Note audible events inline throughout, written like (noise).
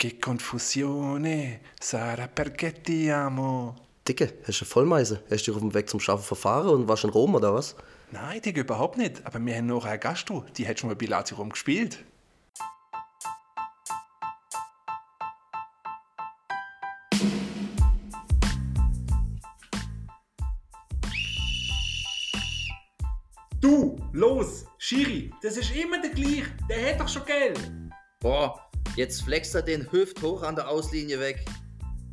Che confusione, Sarah, perché ti amo? Dicke, hast du eine Vollmeise? Hast du dich auf dem Weg zum Schaffen verfahren und warst in Rom oder was? Nein, Digga, überhaupt nicht. Aber wir haben noch eine Gastro, die hat schon mal bei Lazio Rom gespielt. Du, los, Schiri, das ist immer der gleiche. Der hat doch schon Geld. Boah, jetzt flext er den Hüft hoch an der Auslinie weg.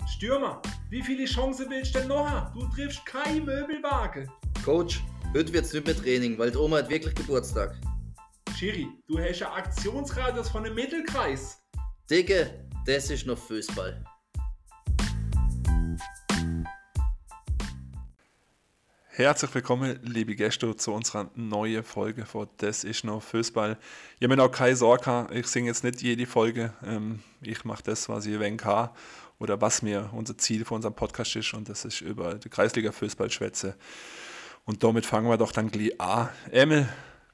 Stürmer, wie viele Chancen willst du denn noch haben? Du triffst kein Möbelwagen. Coach, heute wird's nicht mehr Training, weil die Oma hat wirklich Geburtstag. Schiri, du hast einen Aktionsradius von einem Mittelkreis. Dicke, das ist noch Fußball. Herzlich willkommen, liebe Gäste, zu unserer neuen Folge von Das ist noch Fußball. Habe mir auch keine Sorge, ich singe jetzt nicht jede Folge. Ähm, ich mache das, was ich wenn kann oder was mir unser Ziel für unseren Podcast ist und das ist über die Kreisliga Fußball schwätze. Und damit fangen wir doch dann gleich an. Emil,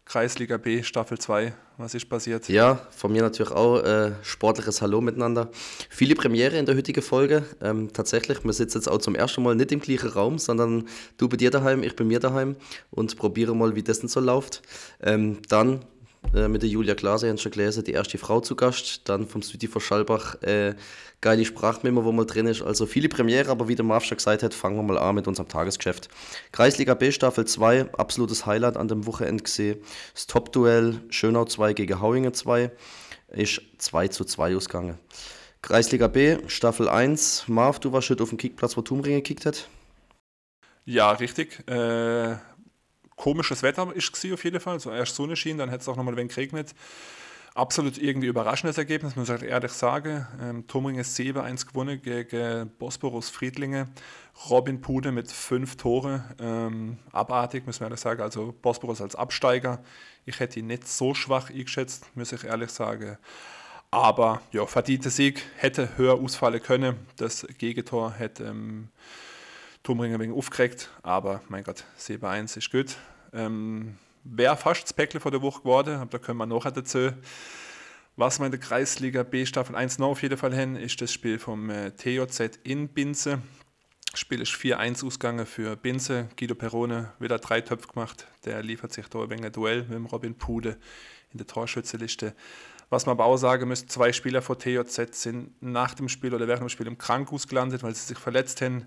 Kreisliga B, Staffel 2, was ist passiert? Ja, von mir natürlich auch äh, sportliches Hallo miteinander. Viele Premiere in der heutigen Folge. Ähm, tatsächlich, wir sitzen jetzt auch zum ersten Mal nicht im gleichen Raum, sondern du bei dir daheim, ich bei mir daheim und probiere mal, wie das denn so läuft. Ähm, dann äh, mit der Julia Glaser, schon gelesen, die erste Frau zu Gast. Dann vom Südi von Schallbach, äh, geile Sprachmemo, wo mal drin ist. Also viele Premiere, aber wie der Marv schon gesagt hat, fangen wir mal an mit unserem Tagesgeschäft. Kreisliga B Staffel 2, absolutes Highlight an dem Wochenende gesehen. Das Top-Duell Schönau 2 gegen Hauingen 2 ist 2 zu 2 ausgegangen. Kreisliga B, Staffel 1. Marv, du warst heute auf dem Kickplatz, wo Tumringe gekickt hat? Ja, richtig. Äh, komisches Wetter ist auf jeden Fall. So erst Sonne schien, dann hat es auch nochmal ein wenig geregnet. Absolut irgendwie überraschendes Ergebnis, muss ich ehrlich sagen. Ähm, Tomringen 7-1 gewonnen gegen Bosporus Friedlinge. Robin Pude mit fünf Tore. Ähm, abartig, muss man ehrlich sagen. Also Bosporus als Absteiger. Ich hätte ihn nicht so schwach eingeschätzt, muss ich ehrlich sagen. Aber ja, verdiente Sieg hätte höher ausfallen können. Das Gegentor hätte ähm, Tomringen wegen aufgeregt. Aber mein Gott, 7-1 ist gut. Ähm, Wäre fast das Päckle von der Woche geworden, aber da können wir noch dazu. Was wir in der Kreisliga B Staffel 1 noch auf jeden Fall haben, ist das Spiel vom äh, TJZ in Binze. Das Spiel ist 4-1 ausgegangen für Binze. Guido Perone wieder drei Töpfe gemacht. Der liefert sich da ein Duell mit dem Robin Pude in der Torschützeliste. Was man aber auch sagen müsste, zwei Spieler von TJZ sind nach dem Spiel oder während dem Spiel im Krankenhaus gelandet, weil sie sich verletzt haben.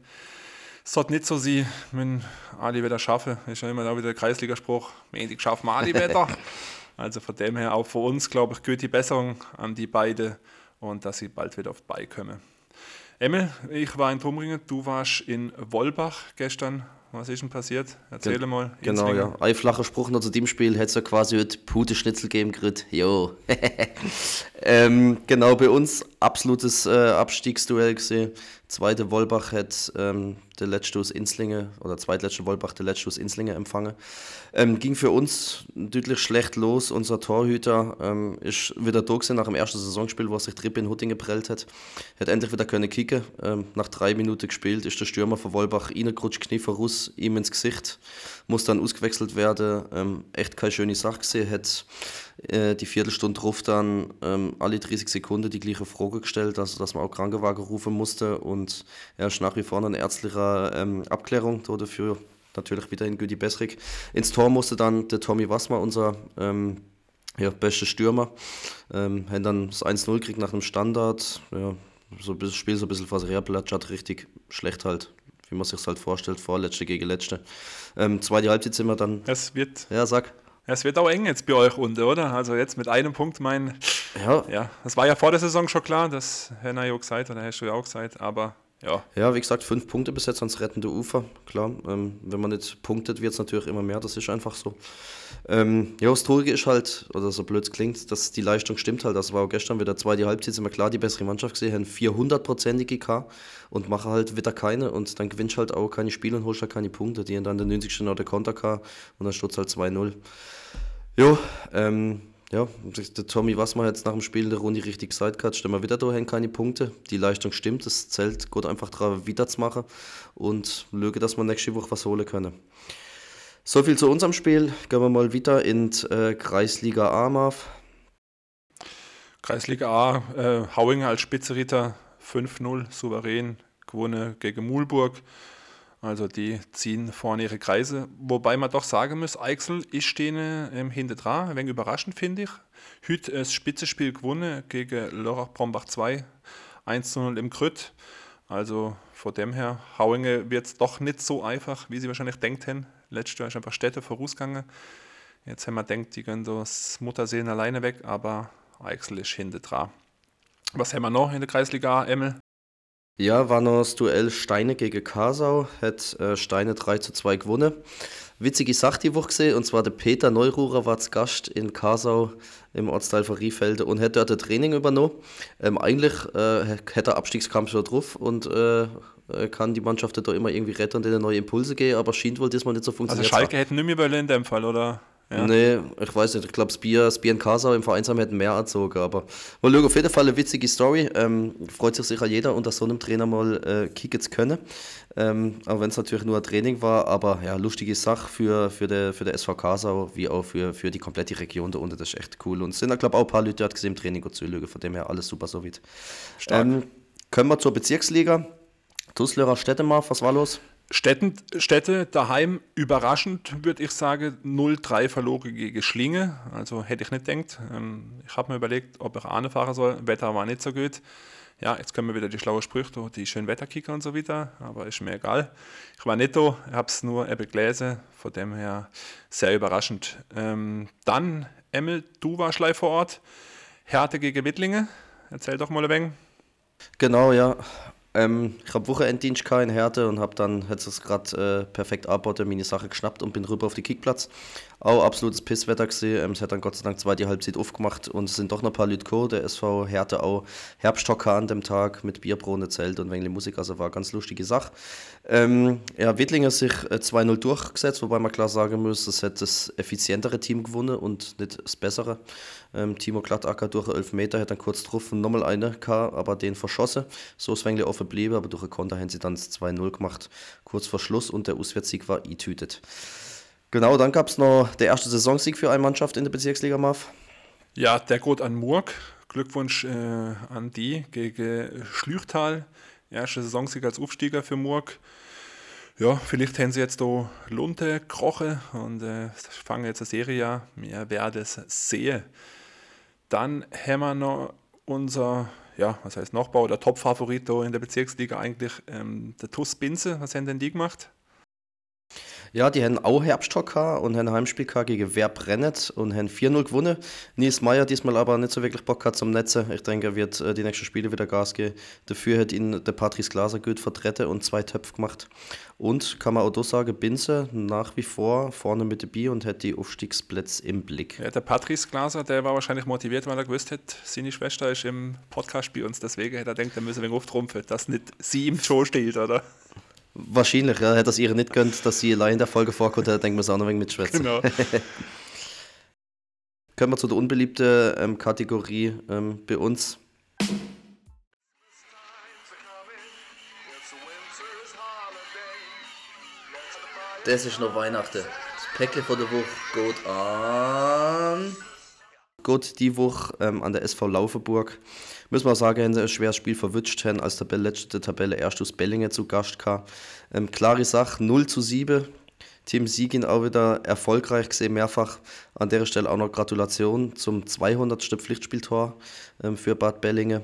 Es sollte nicht so sein, wenn Ali wieder schaffen. Ist ja immer da wieder der Kreisligaspruch, wenig schaffen Ali wieder. (laughs) also von dem her auch für uns, glaube ich, gute Besserung an die beiden und dass sie bald wieder auf die Beine kommen. Emil, ich war in Tumringen, du warst in Wolbach gestern. Was ist denn passiert? Erzähl Gen mal. Genau, ja. Ein flacher Spruch noch zu dem Spiel hätte es ja quasi heute Pute Schnitzel geben können. Jo. (laughs) ähm, genau, bei uns absolutes äh, Abstiegsduell gesehen. Zweite Wolbach hat ähm, der letzte aus Inslinge, oder zweitletzte Wolbach der letzte aus Inslinge empfangen. Ähm, ging für uns deutlich schlecht los. Unser Torhüter ähm, ist wieder gewesen nach dem ersten Saisonspiel, wo er sich Trippe in Hutting geprellt hat. Hat endlich wieder können kicken. Ähm, nach drei Minuten gespielt ist der Stürmer von Wolbach reingerutscht, Knie voraus, ihm ins Gesicht. Muss dann ausgewechselt werden. Ähm, echt keine schöne Sache gesehen. Hat äh, die Viertelstunde drauf dann ähm, alle 30 Sekunden die gleiche Frage gestellt, also dass man auch Krankenwagen rufen musste und er ist nach wie vor eine ärztliche ähm, Abklärung dafür natürlich wieder in Güdi Besrik. Ins Tor musste dann der Tommy Wassmer, unser ähm, ja, bester Stürmer, ähm, haben dann das 1-0 gekriegt nach einem Standard. Ja, so das Spiel so ein bisschen hat richtig schlecht halt, wie man sich halt vorstellt, vorletzte gegen letzte. Ähm, zweite Halbzeit sind wir dann. Es wird. Ja, sag. Es wird auch eng jetzt bei euch unten, oder? Also jetzt mit einem Punkt mein. Ja. Ja, das war ja vor der Saison schon klar, das hätte er ja gesagt oder hast du ja auch gesagt, aber ja. Ja, wie gesagt, fünf Punkte bis jetzt ans rettende Ufer. Klar, ähm, wenn man nicht punktet, wird es natürlich immer mehr. Das ist einfach so. Ähm, ja, das Traurige ist halt, oder so blöd es klingt, dass die Leistung stimmt halt. Das war auch gestern wieder zweite Halbzeit, sind wir klar die bessere Mannschaft gesehen, haben 400-prozentige K und machen halt wieder keine. Und dann gewinnst halt auch keine Spiele und holst halt keine Punkte. Die haben dann der 90. noch der Konter K und dann steht halt 2-0. Jo, ähm, ja, der Tommy Wassmer hat jetzt nach dem Spiel der Runde richtig gesagt gehabt, stellen wir wieder dahin keine Punkte. Die Leistung stimmt, das Zelt geht einfach daran wieder zu machen und lüge, dass wir nächste Woche was holen können. So viel zu unserem Spiel. Gehen wir mal wieder in die äh, Kreisliga A, Marv. Kreisliga A, äh, Hauinger als Spitzeritter 5-0 souverän gewonnen gegen Mulburg. Also die ziehen vorne ihre Kreise. Wobei man doch sagen muss, Eichsel ist stehen ähm, hinter dran. Ein wenig überraschend finde ich. Heute das Spitzenspiel gewonnen gegen Lörrach Brombach 2. 1-0 im Krütt. Also von dem her, Hauinge wird es doch nicht so einfach, wie sie wahrscheinlich denkt haben. Letztes Jahr ist einfach Städte vorausgegangen. Jetzt haben wir gedacht, die gehen das Mutterseelen alleine weg, aber Eichsel ist hinter dran. Was haben wir noch in der Kreisliga, Emmel? Ja, war noch das Duell Steine gegen Kasau, hat äh, Steine 3 zu 2 gewonnen. Witzige Sache die Woche gesehen, und zwar der Peter Neururer war zu Gast in Kasau im Ortsteil von Riefelde und hat dort ein Training übernommen. Ähm, eigentlich äh, hätte er Abstiegskampf schon drauf und äh, kann die Mannschaft da immer irgendwie retten und denen neue Impulse geben, aber scheint wohl diesmal nicht so Also funktioniert. Schalke hätten nicht mehr in dem Fall, oder? Ja. Nee, ich weiß nicht. Ich glaube, das Bier, das Bier in Kasau im Vereinsheim hätten mehr erzogen. Aber mal schauen, auf jeden Fall eine witzige Story. Ähm, freut sich sicher jeder, unter so einem Trainer mal äh, kicken zu können. Ähm, auch wenn es natürlich nur ein Training war. Aber ja, lustige Sache für, für den für der SV Kasau, wie auch für, für die komplette Region da unten. Das ist echt cool. Und es sind, glaube ich, auch ein paar Leute dort gesehen im Training und zulügen. Von dem her alles super so weit. Ähm, kommen wir zur Bezirksliga. Tusslörer Städtemark, was war los? Städten, Städte daheim überraschend, würde ich sagen, 0-3 verloren gegen Schlinge. Also hätte ich nicht gedacht. Ähm, ich habe mir überlegt, ob ich Ahne fahren soll. Wetter war nicht so gut. Ja, jetzt können wir wieder die schlauen Sprüche, die schönen Wetterkicker und so weiter, aber ist mir egal. Ich war nicht da, habe es nur eben gelesen, von dem her sehr überraschend. Ähm, dann, Emmel, du warst live vor Ort. Härte gegen Wittlinge. Erzähl doch mal ein wenig. Genau, ja. Ähm, ich habe Wochenenddienst gehabt in Härte und habe dann, hat es gerade äh, perfekt abgebaut, meine Sache geschnappt und bin rüber auf die Kickplatz. Auch absolutes Pisswetter gesehen. Ähm, es hat dann Gott sei Dank zwei die Halbzeit aufgemacht und es sind doch noch ein paar Leute gekommen. Der SV Härte auch Herbsthocker an dem Tag mit Bierbrunne, Zelt und wenig Musik. Also war eine ganz lustige Sache. Ähm, ja, Wittlinger sich äh, 2-0 durchgesetzt, wobei man klar sagen muss, es hat das effizientere Team gewonnen und nicht das bessere. Ähm, Timo Glattacker durch 11 Meter hat dann kurz drauf nochmal eine gehabt, aber den verschossen. So ist es offen geblieben, aber durch einen Konter haben sie dann das 2-0 gemacht, kurz vor Schluss und der Auswärtssieg war eingetütet. Genau, dann gab es noch der erste Saisonsieg für eine Mannschaft in der Bezirksliga MAF. Ja, der geht an Murg. Glückwunsch äh, an die gegen Schlüchtal. Erste Saisonsieg als Aufsteiger für Murg. Ja, vielleicht haben sie jetzt da Lunte gekrochen und äh, fangen jetzt eine Serie an. Wir werden es sehen. Dann haben wir noch unser, ja, was heißt Nachbau, der Top-Favorit da in der Bezirksliga eigentlich, ähm, der TuS Binze. Was haben denn die gemacht? Ja, die haben auch gehabt und haben Heimspiel gehabt gegen Werbrennet und haben 4-0 gewonnen. Nils Meyer diesmal aber nicht so wirklich Bock hat zum Netze. Ich denke, er wird äh, die nächsten Spiele wieder Gas geben. Dafür hat ihn der Patrice Glaser gut vertreten und zwei Töpfe gemacht. Und kann man auch sagen, Binze nach wie vor vorne mit dabei und hat die Aufstiegsplätze im Blick. Ja, der Patrice Glaser, der war wahrscheinlich motiviert, weil er gewusst hat, seine Schwester ist im Podcast bei uns. Deswegen hat er gedacht, er müsse ein wenig auftrumpfen, dass nicht sie im Show steht, oder? Wahrscheinlich, ja. Hätte es ihr nicht gönnt, dass sie allein in der Folge vorkommt, dann denkt man es auch noch wenig mitschwätzen. Genau. (laughs) Kommen wir zu der unbeliebten ähm, Kategorie ähm, bei uns. Das ist noch Weihnachten. Das Päckle von der Woche geht an. Geht die Woche ähm, an der SV Laufenburg. Muss man sagen, ein schweres Spiel verwünscht, haben als Tabelle, letzte Tabelle erst aus Bellingen zu Gast gehabt. Ähm, klare Sache, 0 zu 7. Team Siegin auch wieder erfolgreich gesehen, mehrfach. An der Stelle auch noch Gratulation zum 200. Pflichtspieltor ähm, für Bad Bellingen.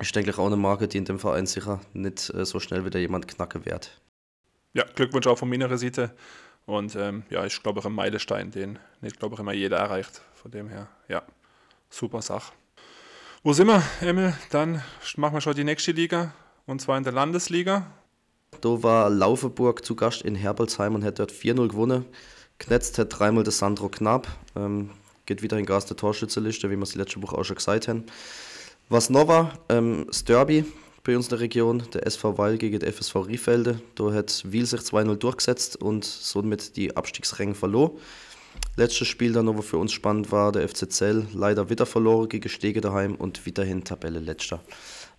Ist, denke ich, auch eine Marke, die in dem Verein sicher nicht äh, so schnell wieder jemand knacken wird. Ja, Glückwunsch auch von meiner Seite. Und ähm, ja, ich glaube, ein Meilenstein, den nicht, glaube ich, immer jeder erreicht. Von dem her, ja, super Sache. Wo sind wir, Emil? Dann machen wir schon die nächste Liga, und zwar in der Landesliga. Da war Laufenburg zu Gast in Herbolzheim und hat dort 4-0 gewonnen. Knetzt hat dreimal der Sandro Knapp. Ähm, geht wieder in Gas der Torschützenliste, wie wir es letzte Woche auch schon gesagt haben. Was noch war, ähm, Derby bei uns in der Region, der SV Weil gegen den FSV Riefelde. Da hat Wiel sich 2-0 durchgesetzt und somit die Abstiegsränge verloren. Letztes Spiel dann was für uns spannend war, der FC Zell. Leider wieder verloren gegen Stege daheim und weiterhin Tabelle letzter.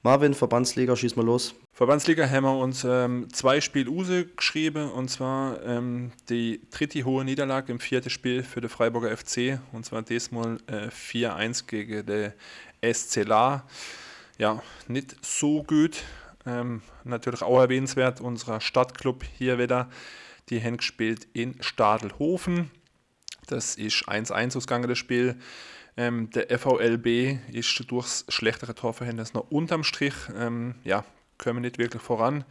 Marvin, Verbandsliga, schieß mal los. Verbandsliga haben wir uns ähm, zwei Spiele Use geschrieben und zwar ähm, die dritte hohe Niederlage im vierten Spiel für den Freiburger FC und zwar diesmal äh, 4-1 gegen den SC La. Ja, nicht so gut. Ähm, natürlich auch erwähnenswert, unser Stadtclub hier wieder. Die haben gespielt in Stadelhofen. Das ist 1-1 ausgegangen, das Spiel. Ähm, der VLB ist durchs schlechtere Torverhältnis noch unterm Strich. Ähm, ja, kommen nicht wirklich voran.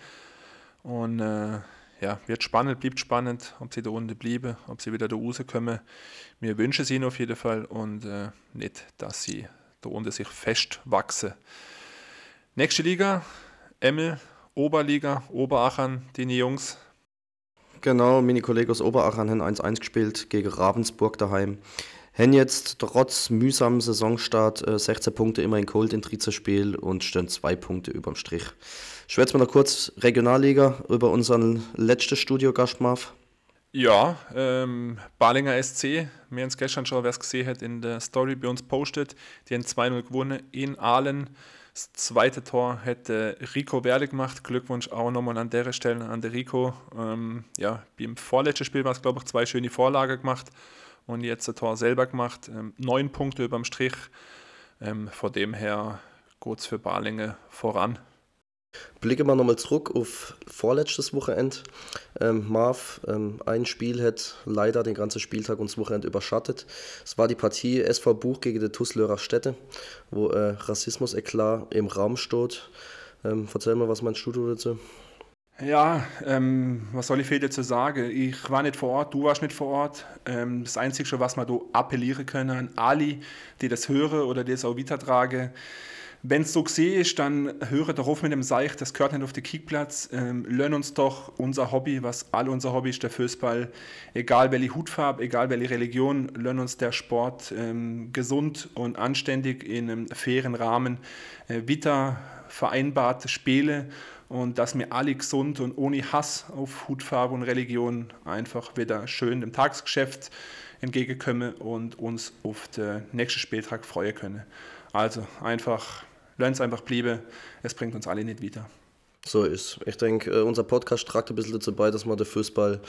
Und äh, ja, wird spannend, bleibt spannend, ob sie da unten bleiben, ob sie wieder da rauskommen. Wir wünschen es ihnen auf jeden Fall und äh, nicht, dass sie da unten sich festwachsen. Nächste Liga, Emmel, Oberliga, Oberachern, die Jungs. Genau, meine Kollegen aus Oberachern haben 1-1 gespielt gegen Ravensburg daheim. Haben jetzt trotz mühsamem Saisonstart äh, 16 Punkte immerhin geholt in 13 Spiel und stehen zwei Punkte überm Strich. Schwätzt mal noch kurz Regionalliga über unseren letzten Studiogast, Marv. Ja, ähm, Balinger SC, wir haben es gestern schon, wer es gesehen hat, in der Story bei uns postet. Die haben 2-0 gewonnen in Aalen. Das zweite Tor hätte Rico Werle gemacht. Glückwunsch auch nochmal an der Stelle an der Rico. Ähm, ja, beim vorletzten Spiel war es, glaube ich, zwei schöne Vorlagen gemacht und jetzt das Tor selber gemacht. Ähm, neun Punkte überm Strich. Ähm, von dem her es für Balinge voran. Blicken wir nochmal zurück auf vorletztes Wochenende. Ähm, Marv, ähm, ein Spiel hat leider den ganzen Spieltag und das Wochenende überschattet. Es war die Partie SV Buch gegen die Tuslörer Städte, wo äh, Rassismus-Eklat im Raum steht. Ähm, erzähl mal, was meinst du dazu? Ja, ähm, was soll ich viel dazu sagen? Ich war nicht vor Ort, du warst nicht vor Ort. Ähm, das Einzige, was man da appellieren können an Ali, die das höre oder die das auch weitertrage. Wenn es so gesehen ist, dann höre doch auf mit dem Seich, das gehört nicht auf den Kickplatz. Ähm, lernen uns doch unser Hobby, was all unser Hobby ist, der Fußball. Egal welche Hutfarbe, egal welche Religion, lernen uns der Sport ähm, gesund und anständig in einem fairen Rahmen äh, weiter vereinbart spiele und dass wir alle gesund und ohne Hass auf Hutfarbe und Religion einfach wieder schön dem Tagesgeschäft entgegenkommen und uns auf den nächsten Spieltag freuen können. Also einfach, lernt es einfach bliebe, es bringt uns alle nicht wieder. So ist. Ich denke, äh, unser Podcast tragt ein bisschen dazu bei, dass man den Fußball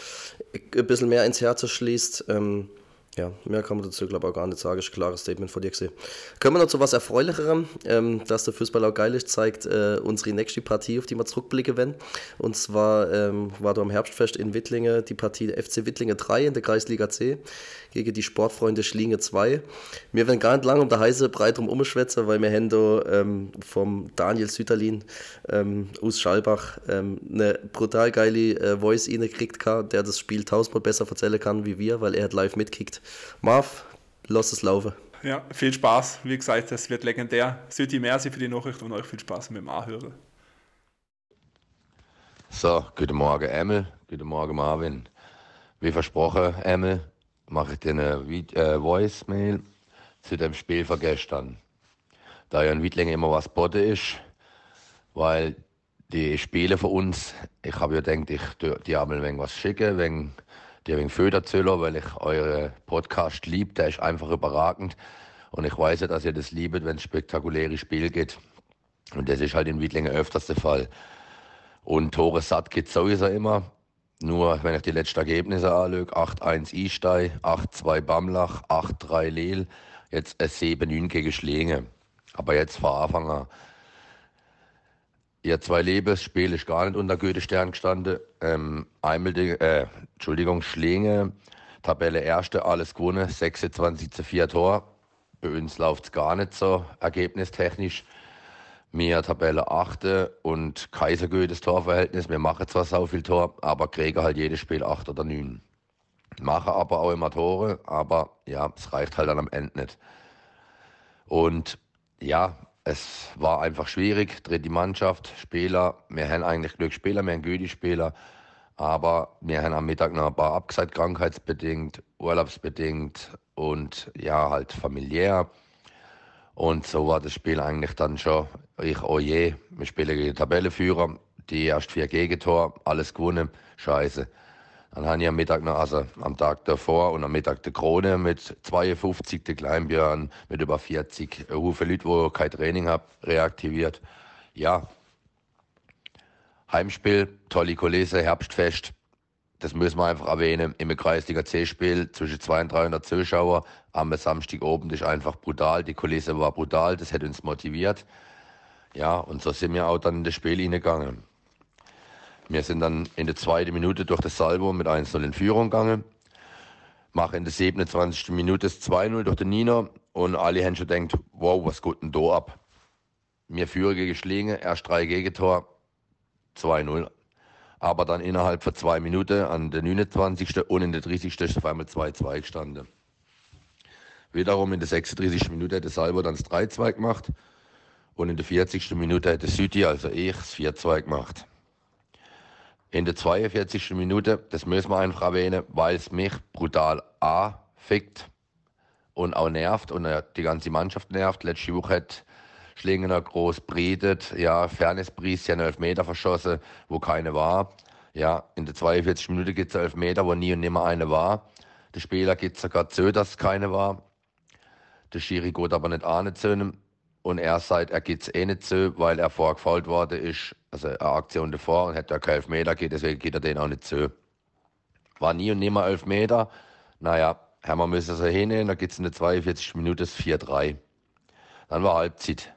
ein bisschen mehr ins Herz schließt. Ähm, ja, mehr kann man dazu, glaube ich, auch gar nicht sagen. Ist ein klares Statement von dir gesehen. Kommen wir noch zu was Erfreulicherem, ähm, dass der Fußball auch geil ist, zeigt äh, unsere nächste Partie, auf die wir zurückblicken werden. Und zwar ähm, war da am Herbstfest in Wittlingen die Partie FC Wittlingen 3 in der Kreisliga C gegen die Sportfreunde Schlinge 2. Wir werden gar nicht lange um der heiße Breit drum umschwätzen, weil wir haben da ähm, vom Daniel Süterlin ähm, aus Schallbach ähm, eine brutal geile äh, Voice gekriegt, der das Spiel tausendmal besser erzählen kann wie wir, weil er hat live mitkickt. Marv, lass es laufen. Ja, viel Spaß. Wie gesagt, das wird legendär. Südi, merci für die Nachricht und euch viel Spaß mit dem Anhören. So, guten Morgen, Emil. Guten Morgen, Marvin. Wie versprochen, Emil, mache ich dir eine äh, Voice-Mail zu dem Spiel von gestern. Da ja in Wiedlingen immer was botte ist, weil die Spiele für uns, ich habe ja gedacht, ich die einmal ein was schicken, wenn die wegen Föderzöller, weil ich eure Podcast liebe, der ist einfach überragend. Und ich weiß ja, dass ihr das liebt, wenn es spektakuläre Spiel geht. Und das ist halt in Wiedlingen öfters der Fall. Und Tore satt geht sowieso immer. Nur wenn ich die letzten Ergebnisse anschaue, 8-1 Istei, 8-2 Bamlach, 8-3 Lehl, jetzt ein 7-9 gegen Schlinge. Aber jetzt von Anfang an. Ihr zwei Lebensspiel ist gar nicht unter Goethe-Stern gestanden. Ähm, die, äh, Entschuldigung, Schlinge, Tabelle erste, alles gewonnen, 26 zu 4 Tor. Bei uns läuft es gar nicht so ergebnistechnisch. Wir Tabelle 8. und Kaisergödes Torverhältnis. Wir machen zwar so viel Tor, aber kriegen halt jedes Spiel 8 oder 9. Machen aber auch immer Tore, aber ja, es reicht halt dann am Ende nicht. Und ja, es war einfach schwierig. Dritte Mannschaft, Spieler. Wir haben eigentlich Glücksspieler, wir haben Güte-Spieler. Aber wir haben am Mittag noch ein paar abgesagt, krankheitsbedingt, urlaubsbedingt und ja, halt familiär. Und so war das Spiel eigentlich dann schon, ich, oh je, wir spielen gegen Tabellenführer, die erst vier Gegentor, alles gewonnen, scheiße. Dann habe ich am Mittag noch, also am Tag davor und am Mittag der Krone mit 52, der Kleinbjörn mit über 40. Ein Haufen Leute, die kein Training haben, reaktiviert. Ja, Heimspiel, tolle Kulisse, Herbstfest. Das müssen wir einfach erwähnen. Im Kreisliga C-Spiel zwischen 200 und 300 Zuschauer am Samstag oben das ist einfach brutal. Die Kulisse war brutal, das hat uns motiviert. Ja, und so sind wir auch dann in das Spiel hineingegangen. Wir sind dann in der zweiten Minute durch das Salvo mit 1-0 in Führung gegangen. Machen in der 27. Minute das 2-0 durch den Nino und alle haben schon gedacht, wow, was geht denn da ab? Wir führen gegen Schlinge, erst drei Gegentor, 2-0. Aber dann innerhalb von zwei Minuten an der 29. und in der 30. ist auf einmal 2-2 gestanden. Wiederum in der 36. Minute hat der Salvo dann das 3-2 gemacht und in der 40. Minute hat der Südi, also ich, das 4-2 gemacht. In der 42. Minute, das müssen wir einfach erwähnen, weil es mich brutal anfickt und auch nervt und die ganze Mannschaft nervt. Letzte Woche hat Schlingener groß bredet, ja, Fairnesspreis, ja, einen Elfmeter verschossen, wo keine war. Ja, in der 42 Minute gibt es Elfmeter, wo nie und nimmer eine war. Der Spieler geht sogar zu, dass es keine war. Der Schiri geht aber nicht an zu ihm. Und er sagt, er geht es eh nicht zu, weil er vorgefault worden ist. Also eine Aktion davor und hätte er keinen Elfmeter geht, deswegen geht er den auch nicht zu. War nie und nimmer Elfmeter. Naja, wir müssen so hinnehmen, da gibt es in der 42 Minute 4-3. Dann war Halbzeit.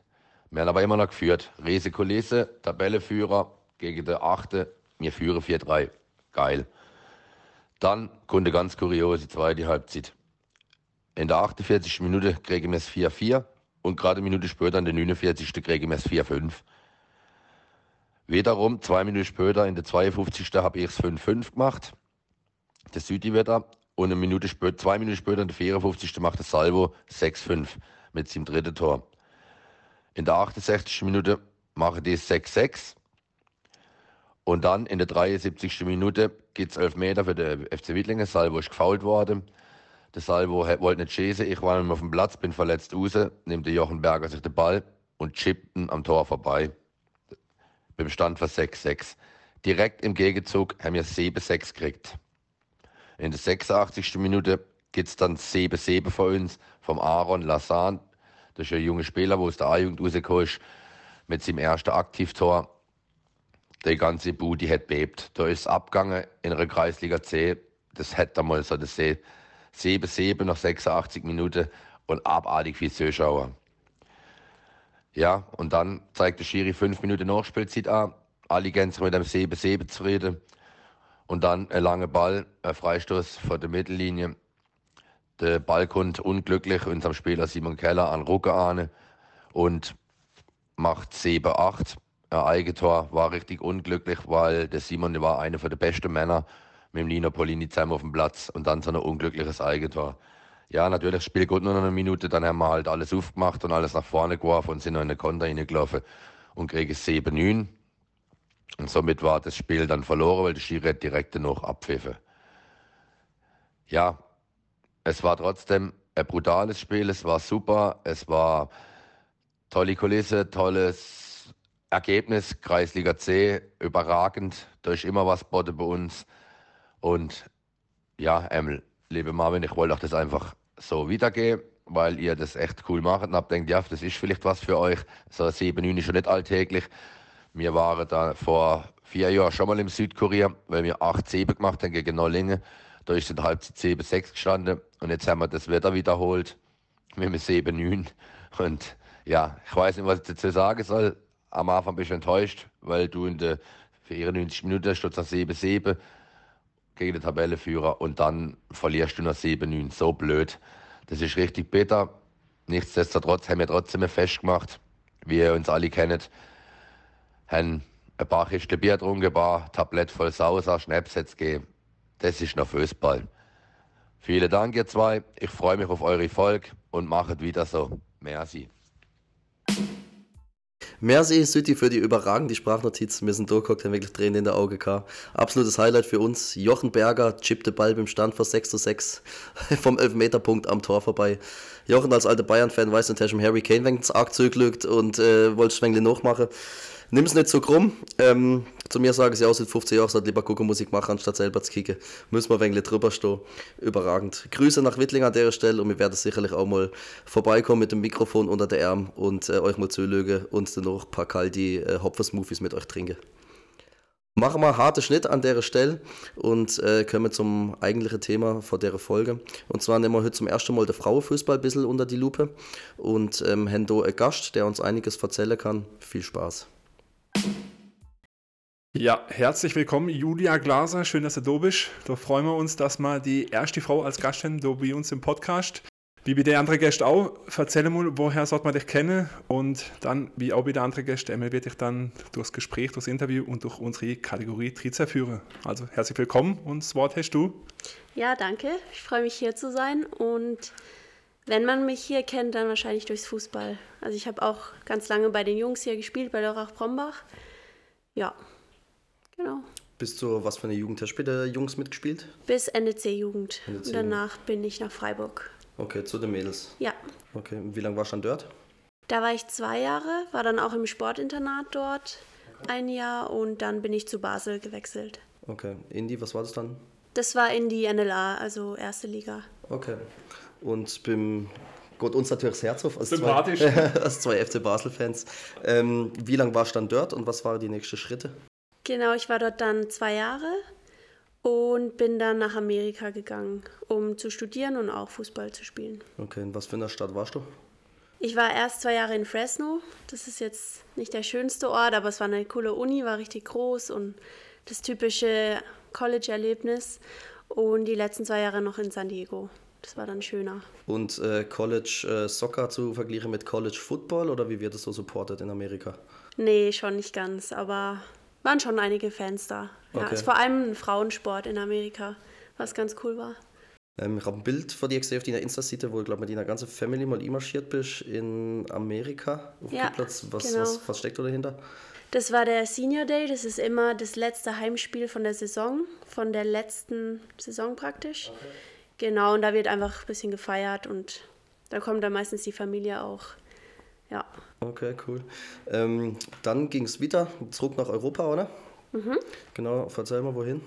Wir haben aber immer noch geführt. Rese Kulisse, Tabelleführer gegen den 8. Wir führen 4-3. Geil. Dann kommt eine ganz kuriose zweite Halbzeit. In der 48. Minute kriegen wir es 4-4 und gerade eine Minute später, in der 49. kriegen wir es 4-5. Wiederum, zwei Minuten später, in der 52. habe ich es 5-5 gemacht. Der Südi wieder. Und eine Minute später, zwei Minuten später, in der 54. macht der Salvo 6-5 mit seinem dritten Tor. In der 68. Minute mache ich 6-6. Und dann in der 73. Minute gibt es 11 Meter für den FC Wittlingen. Salvo ist gefault worden. Der Salvo wollte nicht schießen. Ich war auf dem Platz, bin verletzt raus. Nimmt der Jochen Berger sich den Ball und chippt ihn am Tor vorbei. Beim Stand von 6-6. Direkt im Gegenzug haben wir 7-6 gekriegt. In der 86. Minute gibt es dann 7-7 für uns vom Aaron Lassan. Das ist ein junger Spieler, der aus der A-Jugend rausgekommen ist, mit seinem ersten Aktivtor. Die ganze Bude hat bebt. Da ist es abgegangen in einer Kreisliga C. Das hätte mal so das 7-7 nach 86 Minuten und abartig viel Zuschauer. Ja, und dann zeigt der Schiri fünf Minuten Nachspielzeit an. Alle gehen mit einem 7-7 zufrieden. Und dann ein langer Ball, ein Freistoß vor der Mittellinie. Der Ball kommt unglücklich unserem Spieler Simon Keller an Rucke an und macht 7-8. Ein Eigentor war richtig unglücklich, weil der Simon war einer der besten Männer mit dem Nino Polini zusammen auf dem Platz und dann so ein unglückliches Eigentor. Ja, natürlich, das Spiel geht nur noch eine Minute, dann haben wir halt alles aufgemacht und alles nach vorne geworfen und sind noch in den Konter reingelaufen und kriegen 7-9. Und somit war das Spiel dann verloren, weil der Schiri direkt noch abpfiffen. Ja, es war trotzdem ein brutales Spiel, es war super, es war tolle Kulisse, tolles Ergebnis, Kreisliga C, überragend, da ist immer was botte bei uns. Und ja, Emil, liebe Marvin, ich wollte auch das einfach so wiedergeben, weil ihr das echt cool macht und habt denkt, ja, das ist vielleicht was für euch. So 7, 9 ist schon nicht alltäglich. Wir waren da vor vier Jahren schon mal im Südkorea, weil wir 8 7 gemacht haben gegen Nollingen. Da ist der Halbzeit 7, 6 gestanden und jetzt haben wir das Wetter wiederholt mit einem 7, 9. Und ja, ich weiß nicht, was ich dazu sagen soll. Am Anfang bist du enttäuscht, weil du in der 94 Minuten steht 7, 7 gegen den Tabellenführer und dann verlierst du noch 7-9. So blöd. Das ist richtig bitter. Nichtsdestotrotz haben wir trotzdem festgemacht, wie ihr uns alle kennt, haben ein paar Kisten Bier getrunken, ein paar Tablett voll Sauser, Schnaps jetzt gegeben. Das ist noch Fußball. Vielen Dank, ihr zwei. Ich freue mich auf eure Erfolg und machet wieder so. Merci. Merci, Sütti, für die überragende Sprachnotiz. Wir sind durchgeguckt, haben wirklich Tränen in der Auge gehabt. Absolutes Highlight für uns. Jochen Berger chippt den Ball beim Stand vor 6 zu 6 (laughs) vom Elfmeterpunkt am Tor vorbei. Jochen als alter Bayern-Fan weiß natürlich, Harry Kane, wenn es arg zurücklügt und äh, wollte Schwengli nachmachen. Nimm es nicht so krumm. Ähm, zu mir sagen sie auch seit 15 Jahren, sollte lieber gucken, Musik machen, anstatt selber zu kicken. Müssen wir ein wenig drüber stehen. Überragend. Grüße nach Wittling an der Stelle und wir werden sicherlich auch mal vorbeikommen mit dem Mikrofon unter der Arm und äh, euch mal zulögen und dann noch ein paar kalti äh, Hopfer-Smoothies mit euch trinken. Machen wir einen harten Schnitt an der Stelle und äh, kommen zum eigentlichen Thema von der Folge. Und zwar nehmen wir heute zum ersten Mal den Frauenfußball ein bisschen unter die Lupe und ähm, haben hier einen Gast, der uns einiges erzählen kann. Viel Spaß. Ja, herzlich willkommen, Julia Glaser. Schön, dass du da bist. Da freuen wir uns, dass wir die erste Frau als Gast haben, da bei uns im Podcast. Wie bei der andere Gäste auch, erzähl mal, woher sollte man dich kennen und dann, wie auch bei der anderen Gäste, Emil wird dich dann durchs Gespräch, durchs Interview und durch unsere Kategorie Trizer führen. Also herzlich willkommen und das Wort hast du. Ja, danke. Ich freue mich hier zu sein und wenn man mich hier kennt, dann wahrscheinlich durchs Fußball. Also ich habe auch ganz lange bei den Jungs hier gespielt, bei Lörrach Brombach. Ja, genau. Bist du, was für eine Jugend hast du der Jungs mitgespielt? Bis Ende C-Jugend. Und danach bin ich nach Freiburg. Okay, zu den Mädels. Ja, Okay, wie lange warst du dann dort? da war ich zwei Jahre, war dann auch im Sportinternat dort ein Jahr und dann bin ich zu Basel gewechselt. Okay, Indy, was war das dann? Das war in die NLA, also erste Liga. Okay. Und beim Gott uns natürlich das Herz auf als Sympathisch. zwei, (laughs) als zwei FC Basel-Fans. Ähm, wie lange warst du dann dort und was waren die nächsten Schritte? Genau, ich war dort dann zwei Jahre und bin dann nach Amerika gegangen, um zu studieren und auch Fußball zu spielen. Okay, in was für einer Stadt warst du? Ich war erst zwei Jahre in Fresno. Das ist jetzt nicht der schönste Ort, aber es war eine coole Uni, war richtig groß und das typische College-Erlebnis. Und die letzten zwei Jahre noch in San Diego. Das war dann schöner. Und äh, College äh, Soccer zu vergleichen mit College Football oder wie wird das so supported in Amerika? Nee, schon nicht ganz, aber waren schon einige Fans da. Ja, Okay. ist vor allem ein Frauensport in Amerika, was ganz cool war. Ähm, ich habe ein Bild von dir gesehen auf deiner Insta-Seite, wo du, glaube mit deiner ganzen Family mal einmarschiert bist in Amerika auf dem Ja, Spielplatz. Was, genau. was, was steckt da dahinter? Das war der Senior Day, das ist immer das letzte Heimspiel von der Saison, von der letzten Saison praktisch. Genau, und da wird einfach ein bisschen gefeiert und da kommt dann meistens die Familie auch. Ja, Okay, cool. Ähm, dann ging es wieder zurück nach Europa, oder? Mhm. Genau, erzähl mal, wohin?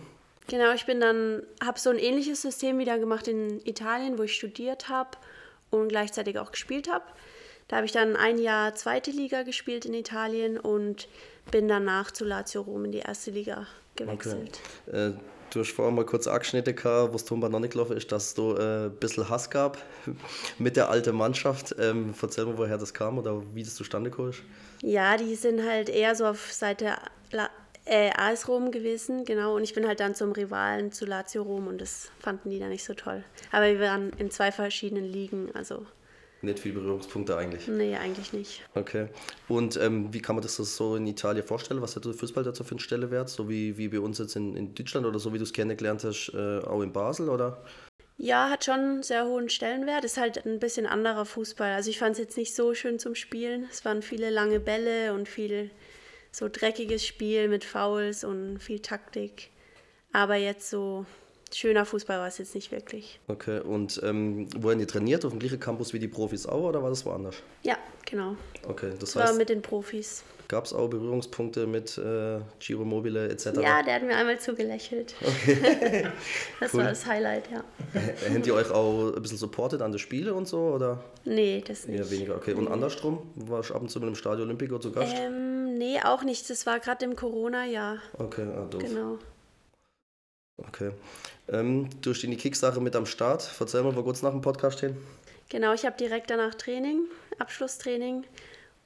genau, ich bin dann, habe so ein ähnliches System wieder gemacht in Italien, wo ich studiert habe und gleichzeitig auch gespielt habe. Da habe ich dann ein Jahr zweite Liga gespielt in Italien und bin danach zu Lazio Rom in die erste Liga gewechselt. Äh, du hast vorher mal kurz angeschnitten, wo es Tom noch nicht ist, dass du äh, ein bisschen Hass gab (laughs) mit der alten Mannschaft. Ähm, erzähl mal, woher das kam oder wie das zustande kam. Ja, die sind halt eher so auf Seite La äh, AS Rom gewesen, genau. Und ich bin halt dann zum Rivalen zu Lazio Rom und das fanden die dann nicht so toll. Aber wir waren in zwei verschiedenen Ligen, also Nicht viel Berührungspunkte eigentlich. nee, eigentlich nicht. Okay. Und ähm, wie kann man das so in Italien vorstellen? Was hat der Fußball dazu für eine Stelle wert? So wie, wie bei uns jetzt in, in Deutschland oder so wie du es kennengelernt hast, äh, auch in Basel, oder? Ja, hat schon einen sehr hohen Stellenwert. Ist halt ein bisschen anderer Fußball. Also ich fand es jetzt nicht so schön zum Spielen. Es waren viele lange Bälle und viel so dreckiges Spiel mit Fouls und viel Taktik. Aber jetzt so schöner Fußball war es jetzt nicht wirklich. Okay. Und ähm, wo haben die trainiert? Auf dem gleichen Campus wie die Profis auch oder war das woanders? Ja, genau. Okay, das Das war heißt, mit den Profis. gab es auch Berührungspunkte mit äh, Giro Mobile etc.? Ja, der hat mir einmal zugelächelt. (laughs) das (laughs) Cool. war das Highlight, ja. Habt ihr euch auch ein bisschen supportet an den Spiele und so? Oder Nee, das eher nicht. weniger? Okay. Und andersrum? Warst du ab und zu mit dem Stadio Olimpico zu Gast? Ähm, nee, auch nicht. Das war gerade im Corona-Jahr. Okay, ah, doof. Genau. Okay. Ähm, du stehst in die Kick-Sache mit am Start. Erzähl mal, wo kurz nach dem Podcast hin. Genau, ich habe direkt danach Training, Abschlusstraining.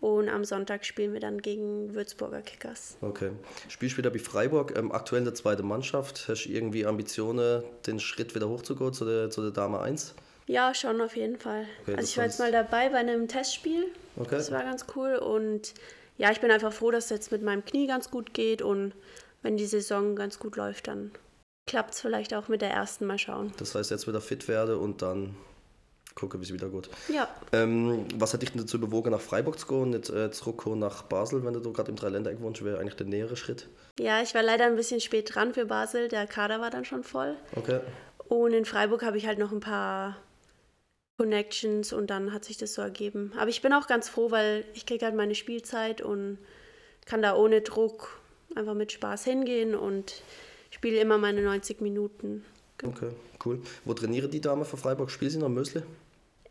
Und am Sonntag spielen wir dann gegen Würzburger Kickers. Okay. Spielst wieder bei Freiburg, ähm, aktuell in der zweiten Mannschaft. Hast du irgendwie Ambitionen, den Schritt wieder hochzugehen zu der, zu der Dame 1? Ja, schon auf jeden Fall. Okay, also ich war jetzt mal dabei bei einem Testspiel. Okay. Das war ganz cool. Und ja, ich bin einfach froh, dass es jetzt mit meinem Knie ganz gut geht. Und wenn die Saison ganz gut läuft, dann klappt es vielleicht auch mit der ersten. Mal schauen. Das heißt, jetzt wieder fit werde und dann gucke, wie es wieder geht. Ja, Ähm, was hat dich denn dazu bewogen, nach Freiburg zu gehen, nicht äh, zurückzukommen nach Basel, wenn du gerade im Dreiländereck wohnst, wäre eigentlich der nähere Schritt? ja, ich war leider ein bisschen spät dran für Basel. Der Kader war dann schon voll. Okay. Und in Freiburg habe ich halt noch ein paar Connections und dann hat sich das so ergeben. Aber ich bin auch ganz froh, weil ich kriege halt meine Spielzeit und kann da ohne Druck einfach mit Spaß hingehen und spiele immer meine 90 Minuten. Okay, cool. Wo trainieren die Damen von Freiburg? Spielen sie noch Mösle?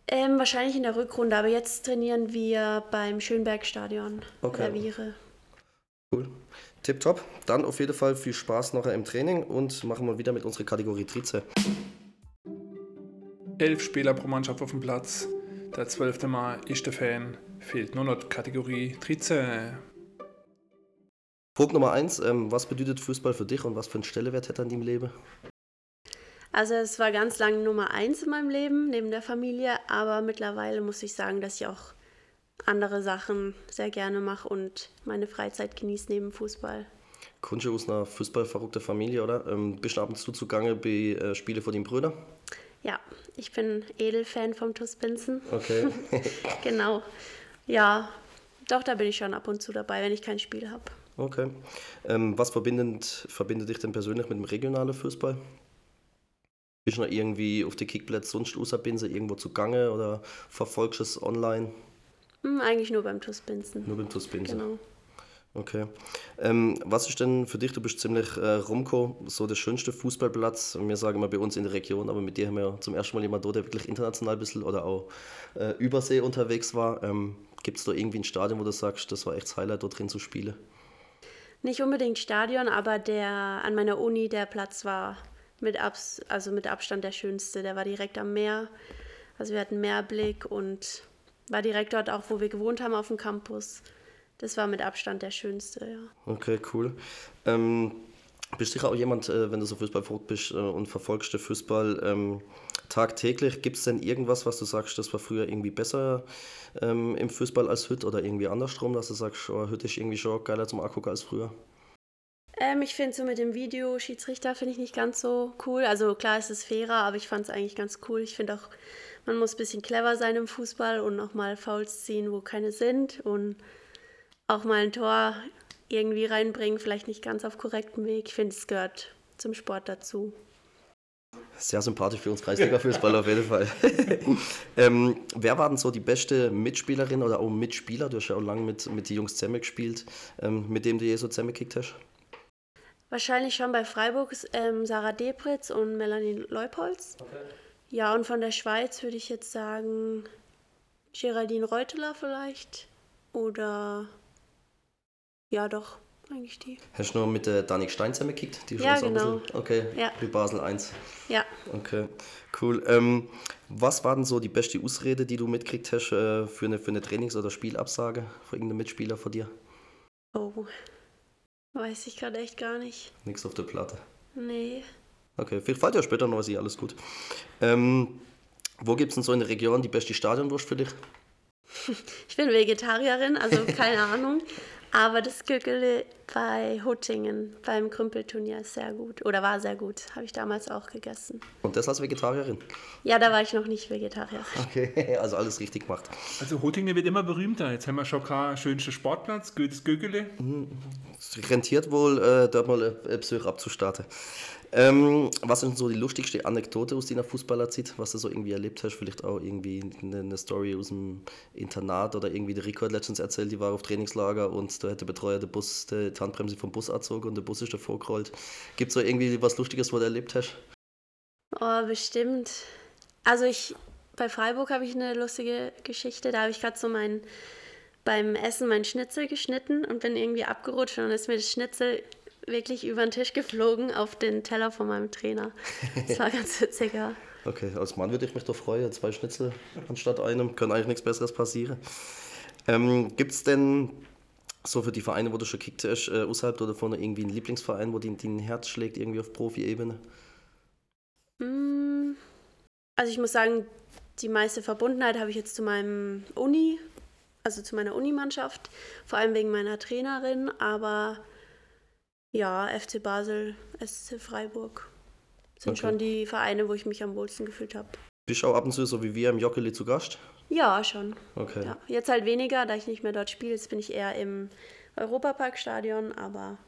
Ähm, wahrscheinlich in der Rückrunde, aber jetzt trainieren wir beim Schönbergstadion Okay. der Viere. Cool. Tipptopp. Dann auf jeden Fall viel Spaß nachher im Training und machen wir wieder mit unserer Kategorie Trize. Elf Spieler pro Mannschaft auf dem Platz. Der zwölfte Mal ist der Fan. Fehlt nur noch Kategorie Trize. Punkt Nummer eins. Ähm, was bedeutet Fußball für dich und was für einen Stellenwert hat er in deinem Leben? Also es war ganz lange Nummer eins in meinem Leben, neben der Familie, aber mittlerweile muss ich sagen, dass ich auch andere Sachen sehr gerne mache und meine Freizeit genieße neben Fußball. Kommst du aus einer fußballverrückten Familie, oder? Ähm, bist du ab und zu zugange bei äh, Spielen von deinen Brüdern? Ja, ich bin Edelfan vom TuS Binzen. Okay. (laughs) Genau. Ja, doch, da bin ich schon ab und zu dabei, wenn ich kein Spiel habe. Okay. Ähm, was verbindet, verbindet dich denn persönlich mit dem regionalen Fußball? Bist du noch irgendwie auf die Kickplätze sonst außer irgendwo zugange oder verfolgst du es online? Hm, eigentlich nur beim TuS Binzen. Nur beim TuS Binsen? Genau. Okay. Ähm, was ist denn für dich, du bist ziemlich äh, rumko, so der schönste Fußballplatz? Wir sagen mal bei uns in der Region, aber mit dir haben wir zum ersten Mal jemanden der wirklich international ein bisschen oder auch äh, übersee unterwegs war. Ähm, Gibt es da irgendwie ein Stadion, wo du sagst, das war echt das Highlight, dort drin zu spielen? Nicht unbedingt Stadion, aber der an meiner Uni, der Platz war mit, Abs also mit Abstand der schönste. Der war direkt am Meer. Also wir hatten Meerblick und war direkt dort auch, wo wir gewohnt haben, auf dem Campus. Das war mit Abstand der schönste, ja. Okay, cool. Ähm, bist sicher auch jemand, äh, wenn du so Fußball verrückt bist äh, und verfolgst den Fußball ähm, tagtäglich, gibt es denn irgendwas, was du sagst, das war früher irgendwie besser ähm, im Fußball als heute oder irgendwie andersrum, dass du sagst, oh, heute ist irgendwie schon geiler zum Angucken als früher? Ähm, ich finde so mit dem Videoschiedsrichter finde ich nicht ganz so cool. Also klar ist es fairer, aber ich fand es eigentlich ganz cool. Ich finde auch, man muss ein bisschen clever sein im Fußball und auch mal Fouls ziehen, wo keine sind und auch mal ein Tor irgendwie reinbringen, vielleicht nicht ganz auf korrektem Weg. Ich finde, es gehört zum Sport dazu. Sehr sympathisch für uns Kreisliga-Fußball auf jeden Fall. (laughs) ähm, wer war denn so die beste Mitspielerin oder auch Mitspieler? Du hast ja auch lange mit, mit den Jungs zusammen gespielt, ähm, mit dem du je so zusammengekickt hast. Wahrscheinlich schon bei Freiburg ähm, Sarah Debritz und Melanie Leupolz. Ja, und von der Schweiz würde ich jetzt sagen Geraldine Reuteler vielleicht. Oder ja, doch, eigentlich die. Hast du noch mit der Danik Stein zusammengekickt? Die Ja, ein genau. bisschen- Okay, Ja. wie Basel 1. Ja, Okay, cool. Ähm, was war denn so die beste Ausrede, die du mitgekriegt hast äh, für, eine, für eine Trainings- oder Spielabsage von irgendeinem Mitspieler von dir? oh. Weiß ich gerade echt gar nicht. Nix auf der Platte. Nee. Okay, vielleicht fällt ja später noch was, alles gut. Ähm, wo gibt es denn so in der Region die beste Stadionwurst für dich? (laughs) Ich bin Vegetarierin, also keine (laughs) Ahnung. Aber das Gückele bei Huttingen beim Krümpelturnier ist sehr gut. Oder war sehr gut. Habe ich damals auch gegessen. Und das als Vegetarierin? Ja, da war ich noch nicht Vegetarier. Okay, (laughs) also alles richtig gemacht. Also Hottingen wird immer berühmter. Jetzt haben wir schon keinen schönsten Sportplatz, Goethes Gögele. Es rentiert wohl, äh, dort mal ein Besuch abzustarten. Ähm, was ist denn so die lustigste Anekdote aus deiner Fußballerzeit, was du so irgendwie erlebt hast? Vielleicht auch irgendwie eine, eine Story aus dem Internat oder irgendwie der Rico hat letztens erzählt, die war auf Trainingslager und da hat der Betreuer den Bus, die Handbremse vom Bus angezogen und der Bus ist davor gerollt. Gibt es so irgendwie was Lustiges, was du erlebt hast? Oh, bestimmt. Also ich, bei Freiburg habe ich eine lustige Geschichte. Da habe ich gerade so mein, beim Essen mein Schnitzel geschnitten und bin irgendwie abgerutscht und dann ist mir das Schnitzel wirklich über den Tisch geflogen auf den Teller von meinem Trainer. Das war ganz witzig, ja. Okay, als Mann würde ich mich doch freuen, zwei Schnitzel anstatt einem, kann eigentlich nichts Besseres passieren. Ähm, Gibt es denn so für die Vereine, wo du schon gekickt hast, äh, außerhalb oder vorne irgendwie einen Lieblingsverein, wo dein, dein Herz schlägt, irgendwie auf Profi-Ebene? Mm, Also ich muss sagen, die meiste Verbundenheit habe ich jetzt zu meinem Uni, also zu meiner Unimannschaft, vor allem wegen meiner Trainerin, aber ja, FC Basel, SC Freiburg sind Okay. schon die Vereine, wo ich mich am wohlsten gefühlt habe. Bist du auch ab und zu so wie wir im Jockeli zu Gast? Ja, schon. Okay. Ja. Jetzt halt weniger, da ich nicht mehr dort spiele. Jetzt bin ich eher im Europaparkstadion, aber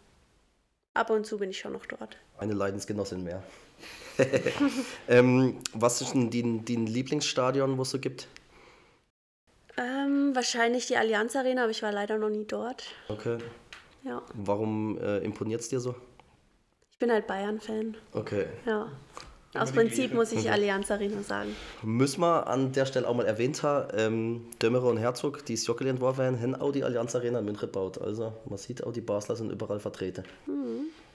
ab und zu bin ich schon noch dort. Eine Leidensgenossin mehr. (laughs) ähm, was ist denn dein, dein Lieblingsstadion, wo es so gibt? Ähm, wahrscheinlich die Allianz Arena, aber ich war leider noch nie dort. Okay. Ja. Warum äh, imponiert es dir so? Ich bin halt Bayern-Fan. Okay. Ja. Aus Prinzip muss ich Allianz Arena sagen. Müssen wir an der Stelle auch mal erwähnt haben, ähm, Dömerer und Herzog, die Jockeli entworfen haben, haben auch die Allianz Arena in München gebaut. Also man sieht auch, die Basler sind überall vertreten.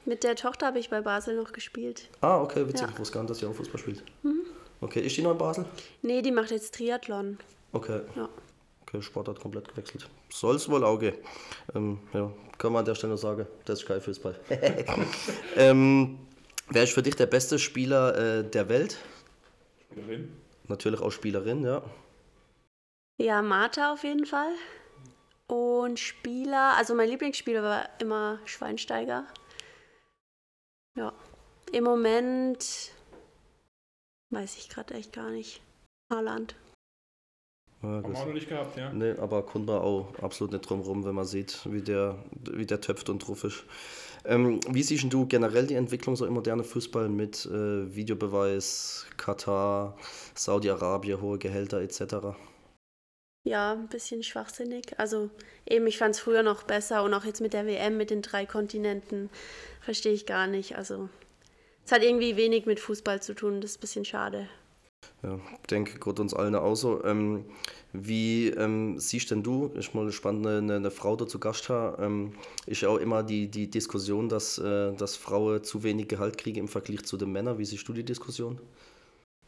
Mit der Tochter habe ich bei Basel noch gespielt. Ah, okay, witzig. Ja. Ich wusste gar nicht, dass ihr auch Fußball spielt. Okay, ist die noch in Basel? Nee, die macht jetzt Triathlon. Okay. Ja. Okay, Sport hat komplett gewechselt. Soll es wohl auch gehen. Ähm, ja, kann man an der Stelle sagen, das ist geil Fußball. (laughs) ähm, wer ist für dich der beste Spieler äh, der Welt? Natürlich auch Spielerin, ja. Ja, Martha auf jeden Fall. Und Spieler, also mein Lieblingsspieler war immer Schweinsteiger. Ja. Im Moment weiß ich gerade echt gar nicht. Haaland. Ja Haben wir auch noch nicht gehabt, ja. Nee, aber kommt man auch absolut nicht drum rum, wenn man sieht, wie der, wie der töpft und drauf ist. Ähm, wie siehst denn du generell die Entwicklung so im modernen Fußball mit äh, Videobeweis, Katar, Saudi-Arabien, hohe Gehälter etc.? Ja, ein bisschen schwachsinnig. Also eben, ich fand es früher noch besser und auch jetzt mit der WM, mit den drei Kontinenten, verstehe ich gar nicht. Also es hat irgendwie wenig mit Fußball zu tun, das ist ein bisschen schade. Ja, ich denke, geht uns allen auch so. Ähm, wie ähm, siehst denn du, ist mal spannend, eine, eine Frau da zu Gast haben, ähm, ist ja auch immer die, die Diskussion, dass, äh, dass Frauen zu wenig Gehalt kriegen im Vergleich zu den Männern. Wie siehst du die Diskussion?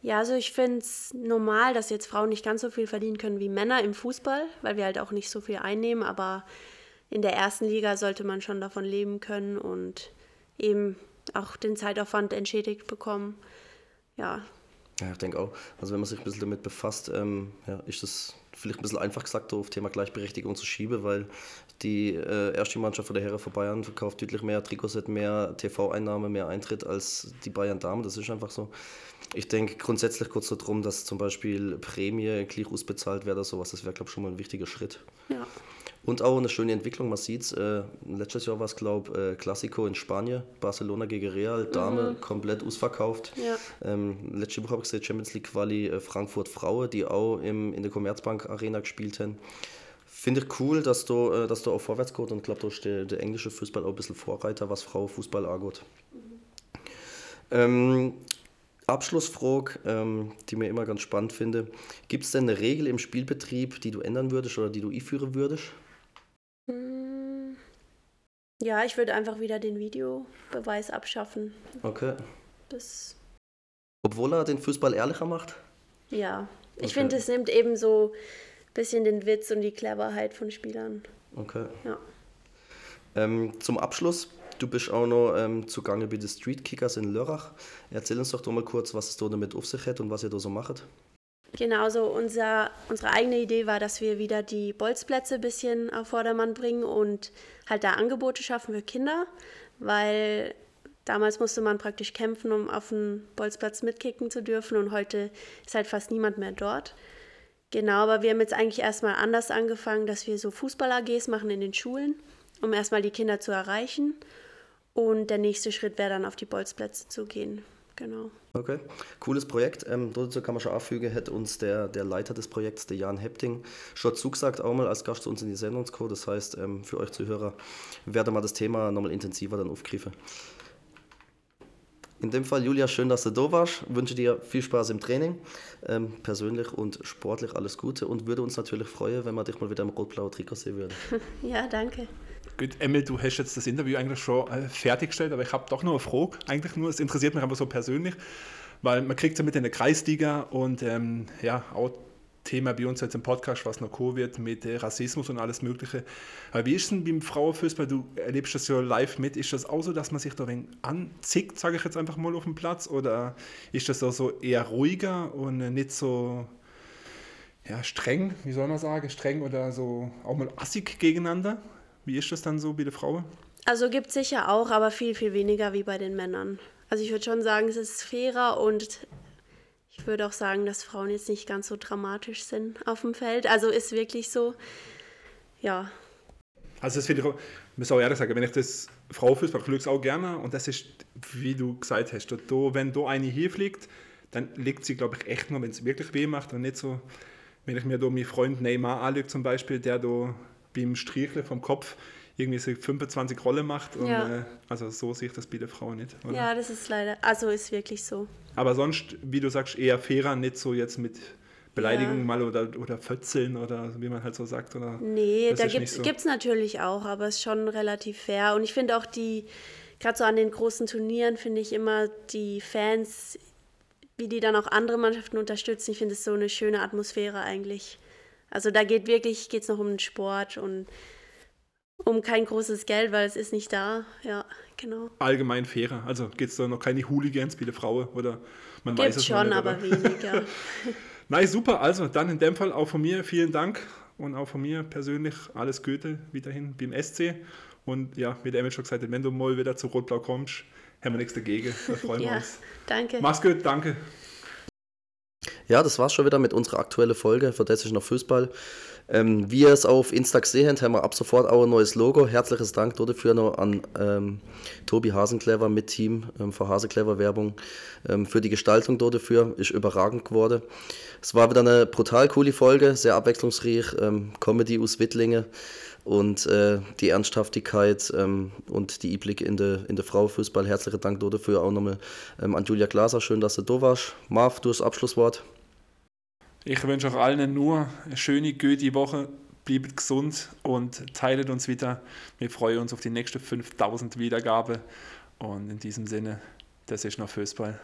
Ja, also ich finde es normal, dass jetzt Frauen nicht ganz so viel verdienen können wie Männer im Fußball, weil wir halt auch nicht so viel einnehmen, aber in der ersten Liga sollte man schon davon leben können und eben auch den Zeitaufwand entschädigt bekommen. Ja, Ja, ich denke auch. Also wenn man sich ein bisschen damit befasst, ähm, ja, ist das vielleicht ein bisschen einfach gesagt, auf Thema Gleichberechtigung zu schieben, weil die äh, erste Mannschaft von der Herren von Bayern verkauft deutlich mehr Trikots, mehr TV-Einnahme, mehr Eintritt als die Bayern-Damen. Das ist einfach so. Ich denke grundsätzlich kurz so drum, dass zum Beispiel Prämie gleich ausbezahlt werden, sowas. Das wäre, glaube ich, schon mal ein wichtiger Schritt. ja. Und auch eine schöne Entwicklung, man sieht es. Äh, letztes Jahr war es, glaube ich, äh, Classico in Spanien, Barcelona gegen Real, Dame komplett ausverkauft. Ja. Ähm, letzte Woche habe ich gesehen, Champions League Quali äh, Frankfurt Frauen, die auch im, in der Commerzbank Arena gespielt haben. Finde ich cool, dass du, äh, dass du auch vorwärts geht und ich glaube, da ist der, der englische Fußball auch ein bisschen Vorreiter, was Frauenfußball angeht. Ähm, Abschlussfrage, ähm, die mir immer ganz spannend finde. Gibt es denn eine Regel im Spielbetrieb, die du ändern würdest oder die du einführen würdest? Mm, Ja, ich würde einfach wieder den Videobeweis abschaffen. Okay. Das, Obwohl er den Fußball ehrlicher macht? ja. Ich Okay. finde, es nimmt eben so ein bisschen den Witz und die Cleverheit von Spielern. Okay. Ja. Ähm, zum Abschluss, du bist auch noch ähm, zugange bei den Street Kickers in Lörrach. Erzähl uns doch, doch mal kurz, was es da damit auf sich hat und was ihr da so macht. Genau, so unser, unsere eigene Idee war, dass wir wieder die Bolzplätze ein bisschen auf Vordermann bringen und halt da Angebote schaffen für Kinder, weil damals musste man praktisch kämpfen, um auf dem Bolzplatz mitkicken zu dürfen und heute ist halt fast niemand mehr dort. Genau, aber wir haben jetzt eigentlich erstmal anders angefangen, dass wir so Fußball-AGs machen in den Schulen, um erstmal die Kinder zu erreichen. Und der nächste Schritt wäre dann auf die Bolzplätze zu gehen. Genau. Okay, cooles Projekt. Ähm, dazu kann man schon anfügen, hat uns der, der Leiter des Projekts, der Jan Hepting, schon zugesagt, auch mal als Gast zu uns in die Sendung zu kommen. Das heißt, ähm, für euch Zuhörer werde mal das Thema nochmal intensiver dann aufgreifen. In dem Fall, Julia, schön, dass du da warst. Wünsche dir viel Spaß im Training, ähm, persönlich und sportlich alles Gute und würde uns natürlich freuen, wenn wir dich mal wieder im rot-blauen Trikot sehen würden. (laughs) Ja, danke. Gut, Emil, du hast jetzt das Interview eigentlich schon äh, fertiggestellt, aber ich habe doch noch eine Frage. Eigentlich nur, es interessiert mich aber so persönlich, weil man kriegt ja mit in der Kreisliga und ähm, ja, auch Thema bei uns jetzt im Podcast, was noch co wird mit äh, Rassismus und alles Mögliche. Aber wie ist es denn beim Frauenfußball? Du erlebst das ja live mit. Ist das auch so, dass man sich da ein wenig anzickt, sage ich jetzt einfach mal auf dem Platz? Oder ist das auch so eher ruhiger und nicht so ja, streng, wie soll man sagen, streng oder so auch mal assig gegeneinander? Wie ist das dann so bei der Frau? Also gibt es sicher auch, aber viel, viel weniger wie bei den Männern. Also ich würde schon sagen, es ist fairer und ich würde auch sagen, dass Frauen jetzt nicht ganz so dramatisch sind auf dem Feld. Also ist wirklich so. Ja, Also das finde ich auch, muss auch ehrlich sagen, wenn ich das Frauenfußball schaue ich es auch gerne und das ist, wie du gesagt hast, da, wenn da eine hier fliegt, dann liegt sie, glaube ich, echt nur, wenn es wirklich weh macht und nicht so, wenn ich mir da meinen Freund Neymar anlege zum Beispiel, der da beim Strichle vom Kopf irgendwie so 25 Rolle macht. Und, Ja. äh, also so sehe ich das bei der Frau nicht. Oder? Ja, das ist leider, also ist wirklich so. Aber sonst, wie du sagst, eher fairer, nicht so jetzt mit Beleidigungen Ja. mal oder, oder Fötzeln oder wie man halt so sagt. Oder Nee, da gibt es so. natürlich auch, aber es ist schon relativ fair. Und ich finde auch die, gerade so an den großen Turnieren, finde ich immer die Fans, wie die dann auch andere Mannschaften unterstützen, ich finde es so eine schöne Atmosphäre eigentlich. Also da geht wirklich, geht es noch um den Sport und um kein großes Geld, weil es ist nicht da. Ja, genau. allgemein fairer. Also geht es da noch keine Hooligans wie die Frau oder man weiß Gibt es schon, nicht. aber weniger. (laughs) Nein, super. Also dann in dem Fall auch von mir vielen Dank und auch von mir persönlich alles Gute weiterhin beim SC. Und ja, wie der Emil schon gesagt hat, wenn du mal wieder zu Rot-Blau kommst, haben wir nichts dagegen. Da freuen wir ja, uns. danke. Mach's gut, danke. Ja, das war's schon wieder mit unserer aktuellen Folge für ist noch Fußball. Ähm, wie ihr es auf Insta gesehen habt, haben wir ab sofort auch ein neues Logo. Herzliches Dank dafür noch an ähm, Tobi Hasenclever mit Team ähm, für Hasenclever Werbung ähm, für die Gestaltung dafür. Ist überragend geworden. Es war wieder eine brutal coole Folge, sehr abwechslungsreich. Ähm, Comedy aus Wittlinge und äh, die Ernsthaftigkeit ähm, und die Einblick in den in de Frauenfußball. Herzlichen Dank dafür auch nochmal ähm, an Julia Glaser. Schön, dass du da warst. Marv, du hast Abschlusswort. Ich wünsche euch allen nur eine schöne, gute Woche. Bleibt gesund und teilt uns wieder. Wir freuen uns auf die nächste 5000 Wiedergabe. Und in diesem Sinne, das ist noch Fußball.